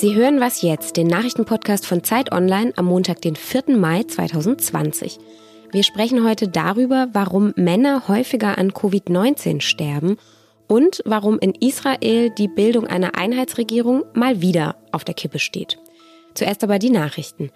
Sie hören was jetzt, den Nachrichtenpodcast von Zeit Online am Montag, den 4. Mai 2020. Wir sprechen heute darüber, warum Männer häufiger an Covid-19 sterben und warum in Israel die Bildung einer Einheitsregierung mal wieder auf der Kippe steht. Zuerst aber die Nachrichten.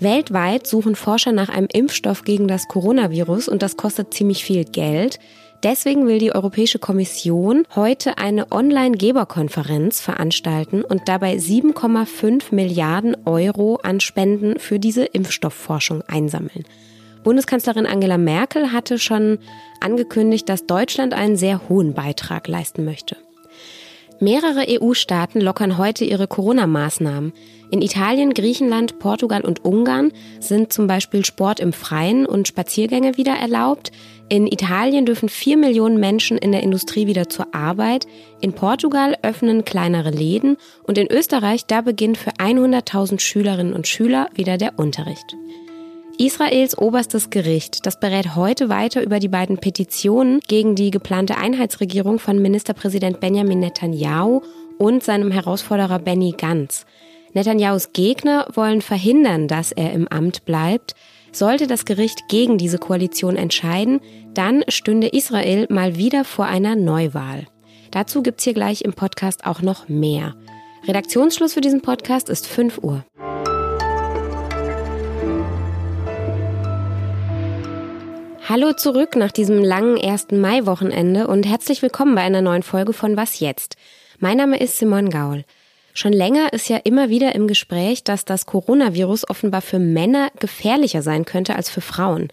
Weltweit suchen Forscher nach einem Impfstoff gegen das Coronavirus und das kostet ziemlich viel Geld. Deswegen will die Europäische Kommission heute eine Online-Geberkonferenz veranstalten und dabei 7,5 Milliarden Euro an Spenden für diese Impfstoffforschung einsammeln. Bundeskanzlerin Angela Merkel hatte schon angekündigt, dass Deutschland einen sehr hohen Beitrag leisten möchte. Mehrere EU-Staaten lockern heute ihre Corona-Maßnahmen. In Italien, Griechenland, Portugal und Ungarn sind zum Beispiel Sport im Freien und Spaziergänge wieder erlaubt. In Italien dürfen vier Millionen Menschen in der Industrie wieder zur Arbeit. In Portugal öffnen kleinere Läden und in Österreich, da beginnt für 100.000 Schülerinnen und Schüler wieder der Unterricht. Israels oberstes Gericht, das berät heute weiter über die beiden Petitionen gegen die geplante Einheitsregierung von Ministerpräsident Benjamin Netanyahu und seinem Herausforderer Benny Gantz. Netanyahus Gegner wollen verhindern, dass er im Amt bleibt. Sollte das Gericht gegen diese Koalition entscheiden, dann stünde Israel mal wieder vor einer Neuwahl. Dazu gibt's hier gleich im Podcast auch noch mehr. Redaktionsschluss für diesen Podcast ist 5 Uhr. Hallo zurück nach diesem langen 1. Mai-Wochenende und herzlich willkommen bei einer neuen Folge von Was jetzt? Mein Name ist Simon Gaul. Schon länger ist ja immer wieder im Gespräch, dass das Coronavirus offenbar für Männer gefährlicher sein könnte als für Frauen.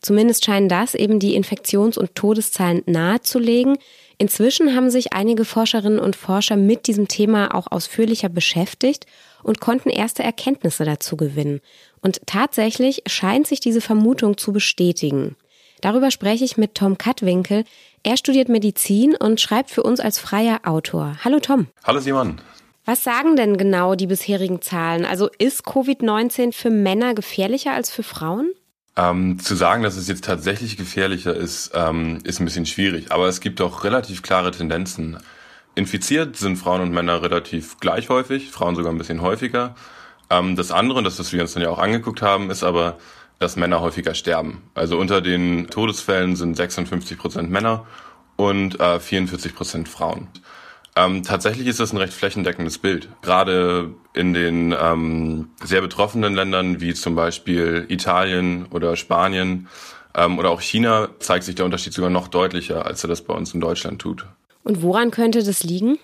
Zumindest scheinen das eben die Infektions- und Todeszahlen nahezulegen. Inzwischen haben sich einige Forscherinnen und Forscher mit diesem Thema auch ausführlicher beschäftigt und konnten erste Erkenntnisse dazu gewinnen. Und tatsächlich scheint sich diese Vermutung zu bestätigen. Darüber spreche ich mit Tom Kattwinkel. Er studiert Medizin und schreibt für uns als freier Autor. Hallo Tom. Hallo Simon. Was sagen denn genau die bisherigen Zahlen? Also ist Covid-19 für Männer gefährlicher als für Frauen? Ähm, zu sagen, dass es jetzt tatsächlich gefährlicher ist, ähm, ist ein bisschen schwierig. Aber es gibt auch relativ klare Tendenzen. Infiziert sind Frauen und Männer relativ gleich häufig, Frauen sogar ein bisschen häufiger. Ähm, das andere, das, was wir uns dann ja auch angeguckt haben, ist aber, dass Männer häufiger sterben. Also unter den Todesfällen sind 56 Prozent Männer und äh, 44 Prozent Frauen. Ähm, tatsächlich ist das ein recht flächendeckendes Bild. Gerade in den ähm, sehr betroffenen Ländern wie zum Beispiel Italien oder Spanien ähm, oder auch China zeigt sich der Unterschied sogar noch deutlicher, als er das bei uns in Deutschland tut. Und woran könnte das liegen?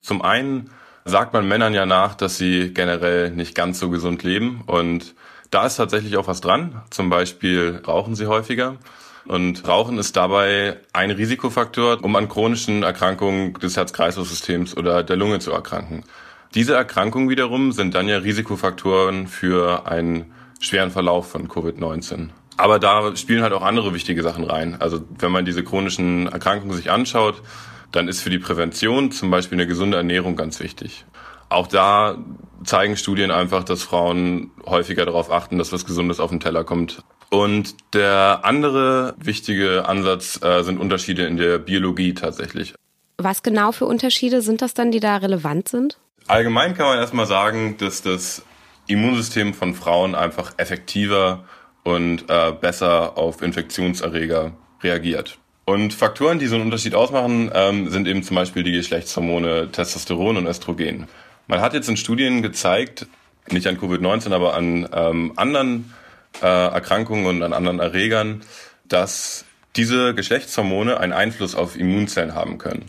Zum einen sagt man Männern ja nach, dass sie generell nicht ganz so gesund leben und da ist tatsächlich auch was dran. Zum Beispiel rauchen sie häufiger. Und Rauchen ist dabei ein Risikofaktor, um an chronischen Erkrankungen des Herz-Kreislauf-Systems oder der Lunge zu erkranken. Diese Erkrankungen wiederum sind dann ja Risikofaktoren für einen schweren Verlauf von Covid-19. Aber da spielen halt auch andere wichtige Sachen rein. Also wenn man diese chronischen Erkrankungen sich anschaut, dann ist für die Prävention zum Beispiel eine gesunde Ernährung ganz wichtig. Auch da zeigen Studien einfach, dass Frauen häufiger darauf achten, dass was Gesundes auf den Teller kommt. Und der andere wichtige Ansatz äh, sind Unterschiede in der Biologie tatsächlich. Was genau für Unterschiede sind das dann, die da relevant sind? Allgemein kann man erstmal sagen, dass das Immunsystem von Frauen einfach effektiver und äh, besser auf Infektionserreger reagiert. Und Faktoren, die so einen Unterschied ausmachen, ähm, sind eben zum Beispiel die Geschlechtshormone Testosteron und Östrogen. Man hat jetzt in Studien gezeigt, nicht an Covid-19, aber an ähm, anderen äh, Erkrankungen und an anderen Erregern, dass diese Geschlechtshormone einen Einfluss auf Immunzellen haben können.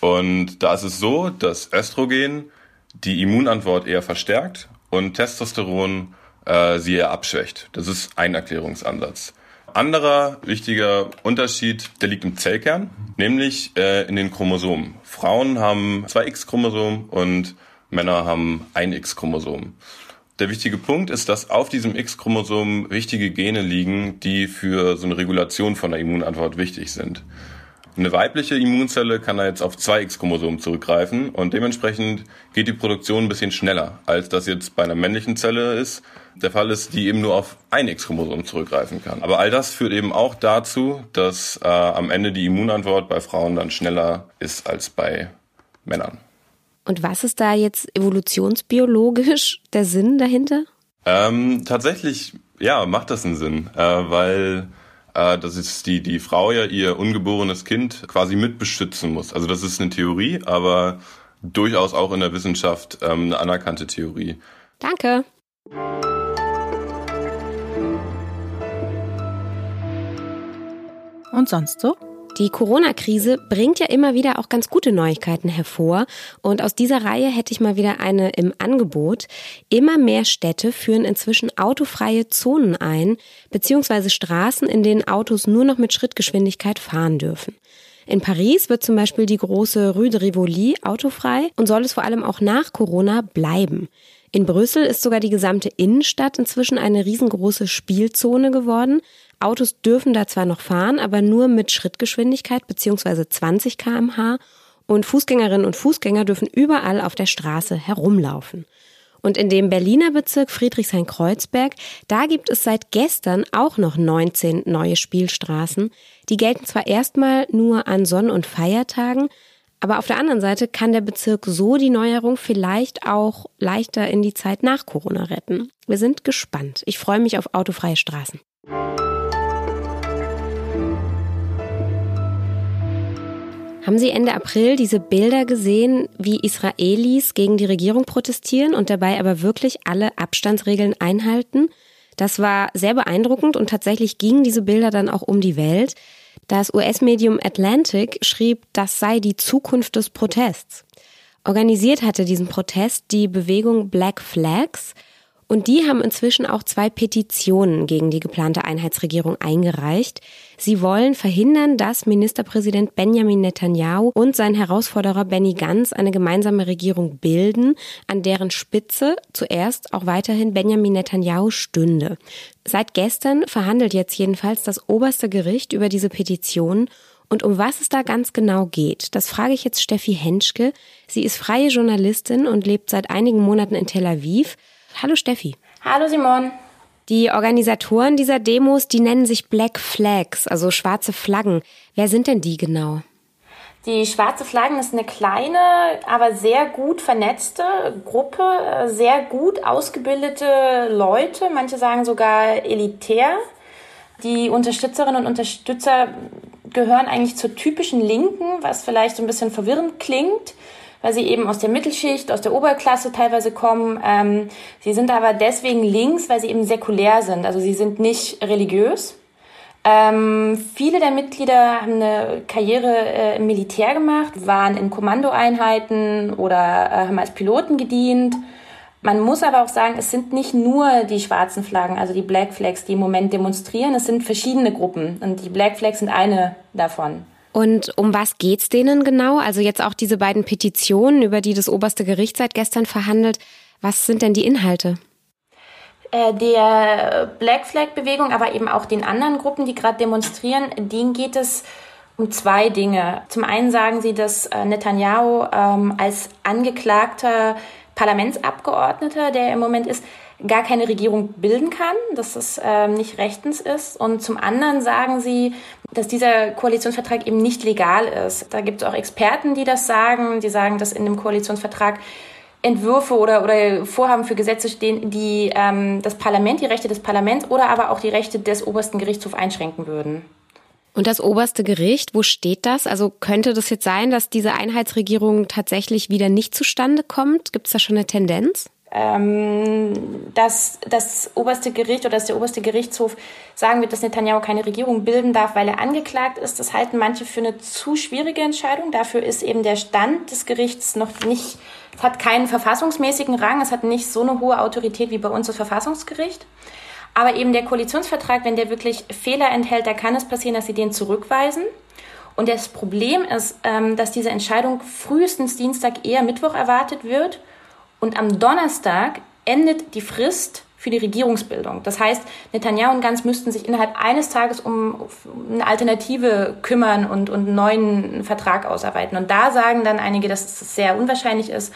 Und da ist es so, dass Östrogen die Immunantwort eher verstärkt und Testosteron äh, sie eher abschwächt. Das ist ein Erklärungsansatz. Anderer wichtiger Unterschied, der liegt im Zellkern, nämlich äh, in den Chromosomen. Frauen haben zwei X-Chromosomen und Männer haben ein X-Chromosom. Der wichtige Punkt ist, dass auf diesem X-Chromosom wichtige Gene liegen, die für so eine Regulation von der Immunantwort wichtig sind. Eine weibliche Immunzelle kann da jetzt auf zwei X-Chromosomen zurückgreifen und dementsprechend geht die Produktion ein bisschen schneller, als das jetzt bei einer männlichen Zelle ist. Der Fall ist, die eben nur auf ein X-Chromosom zurückgreifen kann. Aber all das führt eben auch dazu, dass äh, am Ende die Immunantwort bei Frauen dann schneller ist als bei Männern. Und was ist da jetzt evolutionsbiologisch der Sinn dahinter? Ähm, tatsächlich, ja, macht das einen Sinn, äh, weil äh, dass ist die, die Frau ja ihr ungeborenes Kind quasi mitbeschützen muss. Also das ist eine Theorie, aber durchaus auch in der Wissenschaft ähm, eine anerkannte Theorie. Danke. Und sonst so? Die Corona-Krise bringt ja immer wieder auch ganz gute Neuigkeiten hervor. Und aus dieser Reihe hätte ich mal wieder eine im Angebot. Immer mehr Städte führen inzwischen autofreie Zonen ein, beziehungsweise Straßen, in denen Autos nur noch mit Schrittgeschwindigkeit fahren dürfen. In Paris wird zum Beispiel die große Rue de Rivoli autofrei und soll es vor allem auch nach Corona bleiben. In Brüssel ist sogar die gesamte Innenstadt inzwischen eine riesengroße Spielzone geworden. Autos dürfen da zwar noch fahren, aber nur mit Schrittgeschwindigkeit bzw. 20 kmh und Fußgängerinnen und Fußgänger dürfen überall auf der Straße herumlaufen. Und in dem Berliner Bezirk Friedrichshain-Kreuzberg, da gibt es seit gestern auch noch 19 neue Spielstraßen. Die gelten zwar erstmal nur an Sonn- und Feiertagen, aber auf der anderen Seite kann der Bezirk so die Neuerung vielleicht auch leichter in die Zeit nach Corona retten. Wir sind gespannt. Ich freue mich auf autofreie Straßen. Haben Sie Ende April diese Bilder gesehen, wie Israelis gegen die Regierung protestieren und dabei aber wirklich alle Abstandsregeln einhalten? Das war sehr beeindruckend und tatsächlich gingen diese Bilder dann auch um die Welt. Das US-Medium Atlantic schrieb, das sei die Zukunft des Protests. Organisiert hatte diesen Protest die Bewegung Black Flags – und die haben inzwischen auch zwei Petitionen gegen die geplante Einheitsregierung eingereicht. Sie wollen verhindern, dass Ministerpräsident Benjamin Netanyahu und sein Herausforderer Benny Gantz eine gemeinsame Regierung bilden, an deren Spitze zuerst auch weiterhin Benjamin Netanyahu stünde. Seit gestern verhandelt jetzt jedenfalls das oberste Gericht über diese Petition und um was es da ganz genau geht, das frage ich jetzt Steffi Henschke. Sie ist freie Journalistin und lebt seit einigen Monaten in Tel Aviv. Hallo Steffi. Hallo Simon. Die Organisatoren dieser Demos, die nennen sich Black Flags, also schwarze Flaggen. Wer sind denn die genau? Die Schwarze Flaggen ist eine kleine, aber sehr gut vernetzte Gruppe, sehr gut ausgebildete Leute, manche sagen sogar elitär. Die Unterstützerinnen und Unterstützer gehören eigentlich zur typischen Linken, was vielleicht so ein bisschen verwirrend klingt weil sie eben aus der Mittelschicht, aus der Oberklasse teilweise kommen. Ähm, sie sind aber deswegen links, weil sie eben säkulär sind. Also sie sind nicht religiös. Ähm, viele der Mitglieder haben eine Karriere äh, im Militär gemacht, waren in Kommandoeinheiten oder äh, haben als Piloten gedient. Man muss aber auch sagen, es sind nicht nur die schwarzen Flaggen, also die Black Flags, die im Moment demonstrieren. Es sind verschiedene Gruppen und die Black Flags sind eine davon. Und um was geht's denen genau? Also jetzt auch diese beiden Petitionen, über die das oberste Gericht seit gestern verhandelt. Was sind denn die Inhalte? Äh, der Black Flag Bewegung, aber eben auch den anderen Gruppen, die gerade demonstrieren, denen geht es um zwei Dinge. Zum einen sagen sie, dass äh, Netanyahu ähm, als angeklagter Parlamentsabgeordneter, der im Moment ist, gar keine Regierung bilden kann, dass es ähm, nicht rechtens ist. Und zum anderen sagen sie, dass dieser Koalitionsvertrag eben nicht legal ist. Da gibt es auch Experten, die das sagen. Die sagen, dass in dem Koalitionsvertrag Entwürfe oder, oder Vorhaben für Gesetze stehen, die ähm, das Parlament, die Rechte des Parlaments oder aber auch die Rechte des obersten Gerichtshofs einschränken würden. Und das oberste Gericht, wo steht das? Also könnte das jetzt sein, dass diese Einheitsregierung tatsächlich wieder nicht zustande kommt? Gibt es da schon eine Tendenz? ähm, dass das oberste Gericht oder dass der oberste Gerichtshof sagen wird, dass Netanyahu keine Regierung bilden darf, weil er angeklagt ist. Das halten manche für eine zu schwierige Entscheidung. Dafür ist eben der Stand des Gerichts noch nicht, es hat keinen verfassungsmäßigen Rang, es hat nicht so eine hohe Autorität wie bei uns das Verfassungsgericht. Aber eben der Koalitionsvertrag, wenn der wirklich Fehler enthält, da kann es passieren, dass sie den zurückweisen. Und das Problem ist, ähm, dass diese Entscheidung frühestens Dienstag, eher Mittwoch erwartet wird und am Donnerstag endet die Frist für die Regierungsbildung. Das heißt, Netanyahu und Gantz müssten sich innerhalb eines Tages um eine Alternative kümmern und, und einen neuen Vertrag ausarbeiten. Und da sagen dann einige, dass es sehr unwahrscheinlich ist.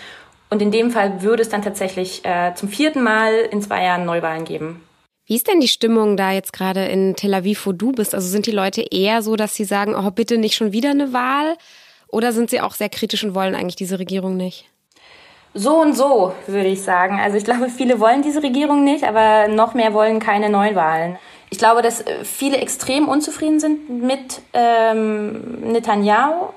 Und in dem Fall würde es dann tatsächlich äh, zum vierten Mal in zwei Jahren Neuwahlen geben. Wie ist denn die Stimmung da jetzt gerade in Tel Aviv, wo du bist? Also sind die Leute eher so, dass sie sagen, oh, bitte nicht schon wieder eine Wahl? Oder sind sie auch sehr kritisch und wollen eigentlich diese Regierung nicht? So und so, würde ich sagen. Also ich glaube, viele wollen diese Regierung nicht, aber noch mehr wollen keine Neuwahlen. Ich glaube, dass äh, viele extrem unzufrieden sind mit ähm, Netanyahu.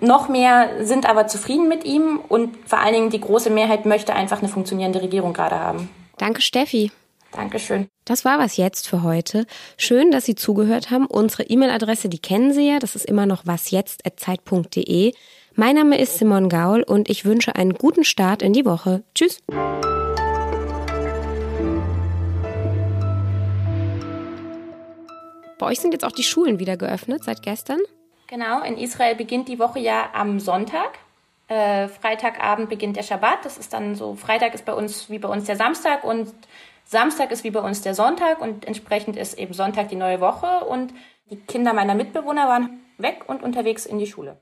Noch mehr sind aber zufrieden mit ihm und vor allen Dingen die große Mehrheit möchte einfach eine funktionierende Regierung gerade haben. Danke, Steffi. Dankeschön. Das war was jetzt für heute. Schön, dass Sie zugehört haben. Unsere E-Mail-Adresse, die kennen Sie ja. Das ist immer noch wasjetzt.zeit.de. Mein Name ist Simon Gaul und ich wünsche einen guten Start in die Woche. Tschüss. Bei euch sind jetzt auch die Schulen wieder geöffnet seit gestern. Genau, in Israel beginnt die Woche ja am Sonntag. Äh, Freitagabend beginnt der Schabbat. Das ist dann so, Freitag ist bei uns wie bei uns der Samstag und Samstag ist wie bei uns der Sonntag und entsprechend ist eben Sonntag die neue Woche und die Kinder meiner Mitbewohner waren weg und unterwegs in die Schule.